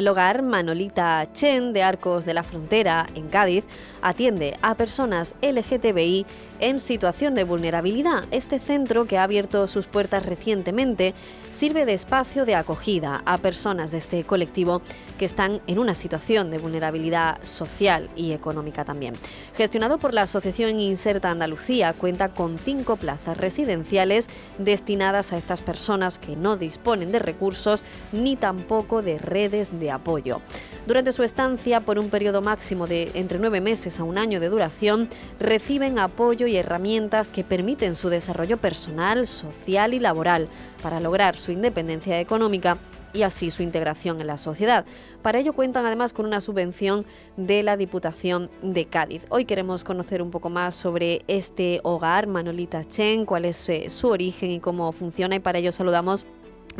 El hogar Manolita Chen de Arcos de la Frontera, en Cádiz, atiende a personas LGTBI en situación de vulnerabilidad. Este centro, que ha abierto sus puertas recientemente, sirve de espacio de acogida a personas de este colectivo que están en una situación de vulnerabilidad social y económica también. Gestionado por la Asociación Inserta Andalucía, cuenta con cinco plazas residenciales destinadas a estas personas que no disponen de recursos ni tampoco de redes de apoyo. Durante su estancia, por un periodo máximo de entre nueve meses a un año de duración, reciben apoyo y herramientas que permiten su desarrollo personal, social y laboral para lograr su independencia económica y así su integración en la sociedad. Para ello cuentan además con una subvención de la Diputación de Cádiz. Hoy queremos conocer un poco más sobre este hogar, Manolita Chen, cuál es eh, su origen y cómo funciona y para ello saludamos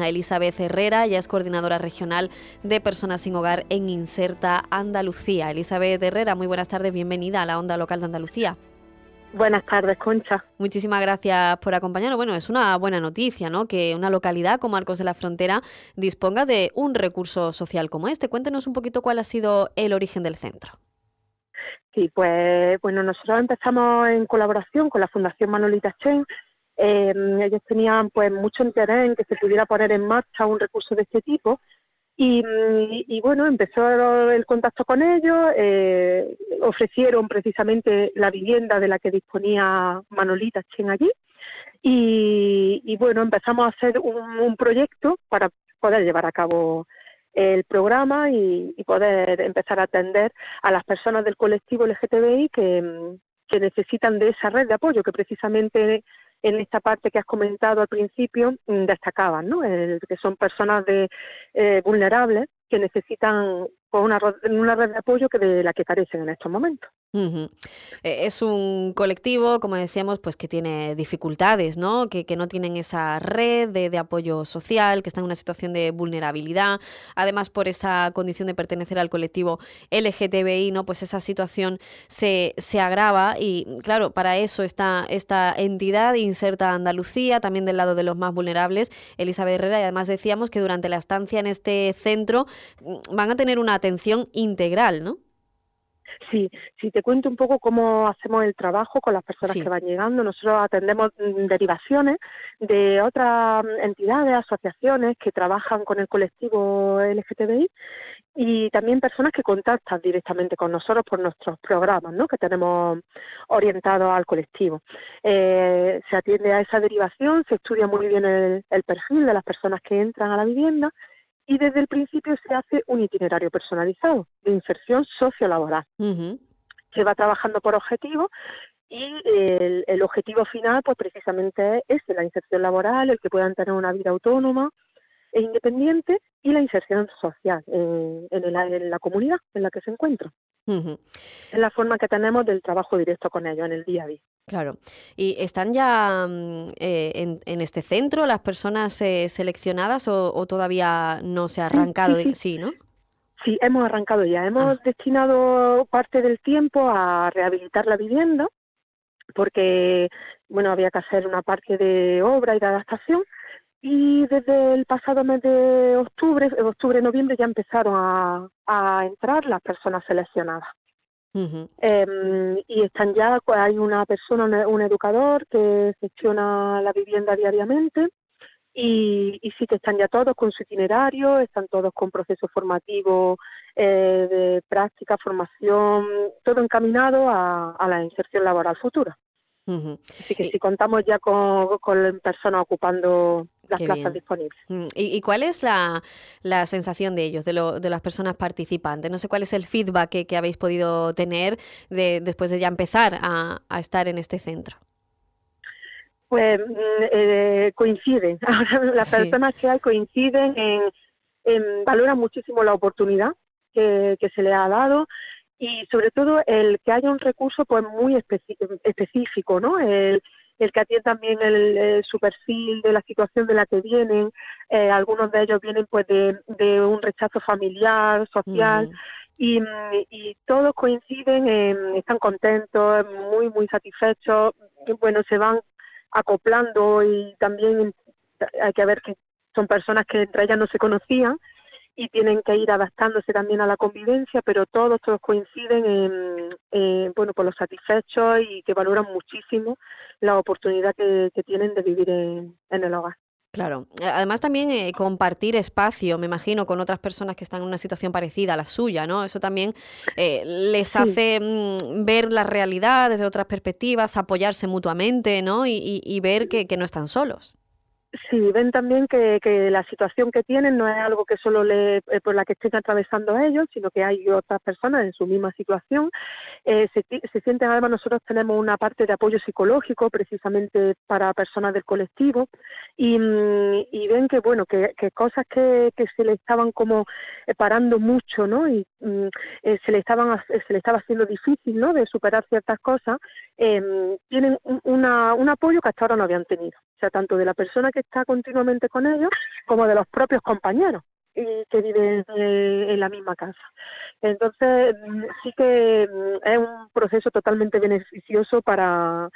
a Elizabeth Herrera, ella es coordinadora regional de personas sin hogar en Inserta Andalucía. Elizabeth Herrera, muy buenas tardes, bienvenida a la Onda Local de Andalucía. Buenas tardes, Concha. Muchísimas gracias por acompañarnos. Bueno, es una buena noticia, ¿no? Que una localidad como Arcos de la Frontera disponga de un recurso social como este. Cuéntenos un poquito cuál ha sido el origen del centro. Sí, pues bueno, nosotros empezamos en colaboración con la Fundación Manolita Chen. Eh, ellos tenían pues mucho interés en que se pudiera poner en marcha un recurso de este tipo y, y bueno, empezó el contacto con ellos, eh, ofrecieron precisamente la vivienda de la que disponía Manolita Chen allí y, y bueno, empezamos a hacer un, proyecto para poder llevar a cabo el programa y, y poder empezar a atender a las personas del colectivo LGTBI que, que necesitan de esa red de apoyo que precisamente en esta parte que has comentado al principio mm, destacaban, ¿no? El- que son personas de eh, vulnerables que necesitan pues, una, red de apoyo que de la que carecen en estos momentos. Eh, Es un colectivo, como decíamos, pues que tiene dificultades, ¿no? Que, que no tienen esa red de, de apoyo social, que están en una situación de vulnerabilidad. Además, por esa condición de pertenecer al colectivo LGTBI, ¿no? Pues esa situación se, se agrava y, claro, para eso está esta entidad inserta Andalucía, también del lado de los más vulnerables, Elizabeth Herrera, y además decíamos que durante la estancia en este centro mm, van a tener una atención integral, ¿no? Sí, si te cuento un poco cómo hacemos el trabajo con las personas Sí. que van llegando, nosotros atendemos mm, derivaciones de otras mm, entidades, asociaciones que trabajan con el colectivo LGTBI y también personas que contactan directamente con nosotros por nuestros programas ¿no? que tenemos orientados al colectivo. Eh, se atiende a esa derivación, se estudia muy bien el, el perfil de las personas que entran a la vivienda y desde el principio se hace un itinerario personalizado de inserción sociolaboral. Ujú. Se va trabajando por objetivos y el, el objetivo final, pues precisamente es la inserción laboral, el que puedan tener una vida autónoma e independiente y la inserción social en, en el- en la comunidad en la que se encuentran. Es la forma que tenemos del trabajo directo con ellos en el día a día. Claro. ¿Y están ya mm, eh, en, en este centro las personas eh, seleccionadas o, o todavía no se ha arrancado? sí, de- sí. Sí, ¿no? Sí, hemos arrancado ya. Hemos Ah. destinado parte del tiempo a rehabilitar la vivienda porque, bueno, había que hacer una parte de obra y de adaptación y desde el pasado mes de octubre, octubre-noviembre ya empezaron a, a entrar las personas seleccionadas. Em, y están ya, hay una persona, un, educador que gestiona la vivienda diariamente y, sí que están ya todos con su itinerario, están todos con procesos formativos eh, de práctica, formación, todo encaminado a, la inserción laboral futura. Así que sí contamos ya con, personas ocupando las plazas disponibles. Mm, ¿Y, cuál es la, sensación de ellos, de, las personas participantes? No sé cuál es el feedback que, habéis podido tener después de ya empezar a estar en este centro pues mm, eh, coinciden. las personas que hay coinciden en, valoran muchísimo la oportunidad que, se le ha dado y sobre todo el que haya un recurso pues muy específico, ¿no? El, que atiende también el, su perfil de la situación de la que vienen. Eh, algunos de ellos vienen pues de, un rechazo familiar, social. Y, y, todos coinciden, están contentos, muy, muy satisfechos, bueno, se van acoplando y también hay que ver que son personas que entre ellas no se conocían y tienen que ir adaptándose también a la convivencia, pero todos, todos coinciden en, bueno, por los satisfechos y que valoran muchísimo la oportunidad que, tienen de vivir en el hogar. Claro. Además también eh, compartir espacio, me imagino, con otras personas que están en una situación parecida a la suya, ¿no? Eso también eh, les hace mm, ver la realidad desde otras perspectivas, apoyarse mutuamente, ¿no? Y, ver que, no están solos. Sí, ven también que, la situación que tienen no es algo que solo le, eh, por la que estén atravesando ellos, sino que hay otras personas en su misma situación. Eh, se, se, sienten, además, nosotros tenemos una parte de apoyo psicológico precisamente para personas del colectivo y, mm, ven que, bueno, que, cosas que, se le estaban como eh, parando mucho, ¿no? Y mm, se, le estaban, se le estaba haciendo difícil, ¿no? De superar ciertas cosas, em, tienen un apoyo que hasta ahora no habían tenido. O sea, tanto de la persona que está continuamente con ellos como de los propios compañeros que viven eh, en la misma casa. Entonces, mm, sí que mm, es un proceso totalmente beneficioso para,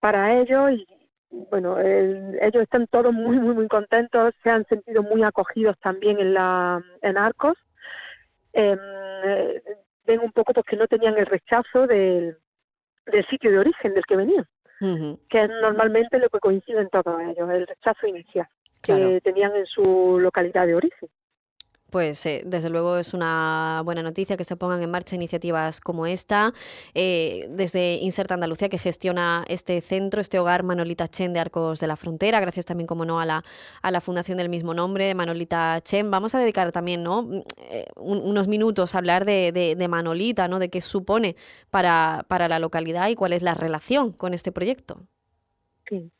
para ellos y, bueno, ellos están todos muy, muy, muy contentos, se han sentido muy acogidos también en, la, en Arcos. Em, eh, ven un poco porque no tenían el rechazo del, del sitio de origen del que venían que es normalmente lo que coinciden todos ellos, el rechazo inicial que tenían en su localidad de origen. Pues eh, desde luego es una buena noticia que se pongan en marcha iniciativas como esta. Eh, desde Inserta Andalucía, que gestiona este centro, este hogar Manolita Chen de Arcos de la Frontera, gracias también, como no, a la, a la fundación del mismo nombre, Manolita Chen. Vamos a dedicar también ¿no? Mm, eh, unos minutos a hablar de, de, Manolita, ¿no? de qué supone para, para la localidad y cuál es la relación con este proyecto. Sí.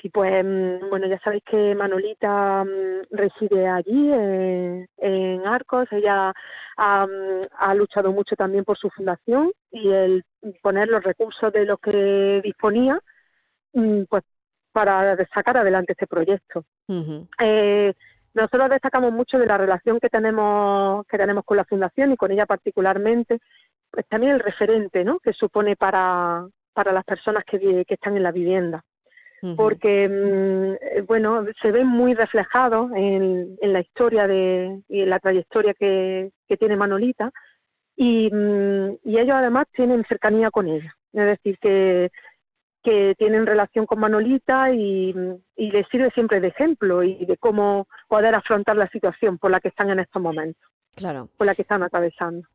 Sí, pues mm, bueno, ya sabéis que Manolita mm, reside allí, en Arcos. Ella mm, ha, luchado mucho también por su fundación y el poner los recursos de los que disponía, pues para sacar adelante este proyecto. Eh, nosotros destacamos mucho de la relación que tenemos que tenemos con la fundación y con ella particularmente, pues también el referente, ¿no? Que supone para para las personas que, que están en la vivienda porque, mm, bueno, se ve muy reflejado en, la historia de, y en la trayectoria que, tiene Manolita y, mm, y, ellos además tienen cercanía con ella, es decir, que, que tienen relación con Manolita y, y les sirve siempre de ejemplo y de cómo poder afrontar la situación por la que están en estos momentos, claro. por la que están atravesando.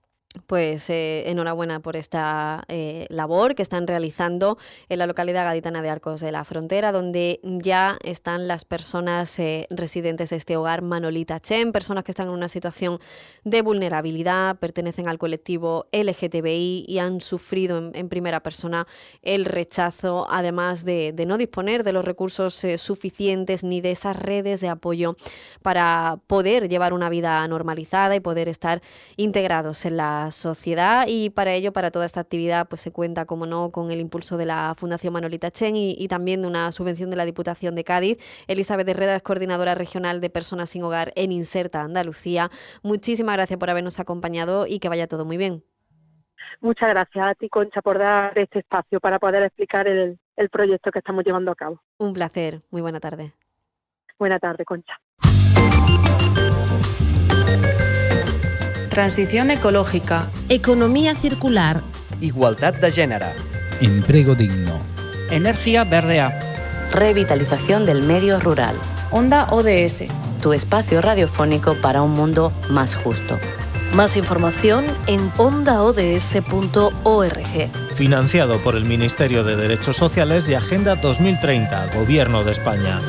Pues eh, enhorabuena por esta eh, labor que están realizando en la localidad gaditana de Arcos de la Frontera, donde ya están las personas eh, residentes de este hogar Manolita Chen, personas que están en una situación de vulnerabilidad, pertenecen al colectivo LGTBI y han sufrido en, primera persona el rechazo, además de, de, no disponer de los recursos suficientes ni de esas redes de apoyo para poder llevar una vida normalizada y poder estar integrados en la sociedad y para ello, para toda esta actividad, pues se cuenta, como no, con el impulso de la Fundación Manolita Chen y, también de una subvención de la Diputación de Cádiz. Elizabeth Herrera es coordinadora regional de Personas sin Hogar en Inserta Andalucía. Muchísimas gracias por habernos acompañado y que vaya todo muy bien. Muchas gracias a ti, Concha, por dar este espacio para poder explicar el, el proyecto que estamos llevando a cabo. Un placer. Muy buena tarde. Buena tarde, Concha. Transición ecológica. Economía circular. Igualdad de género. Empleo digno. Energía verdea. Revitalización del medio rural. Onda ODS. Tu espacio radiofónico para un mundo más justo. Más información en ondaods.org. Financiado por el Ministerio de Derechos Sociales y Agenda 2030, Gobierno de España.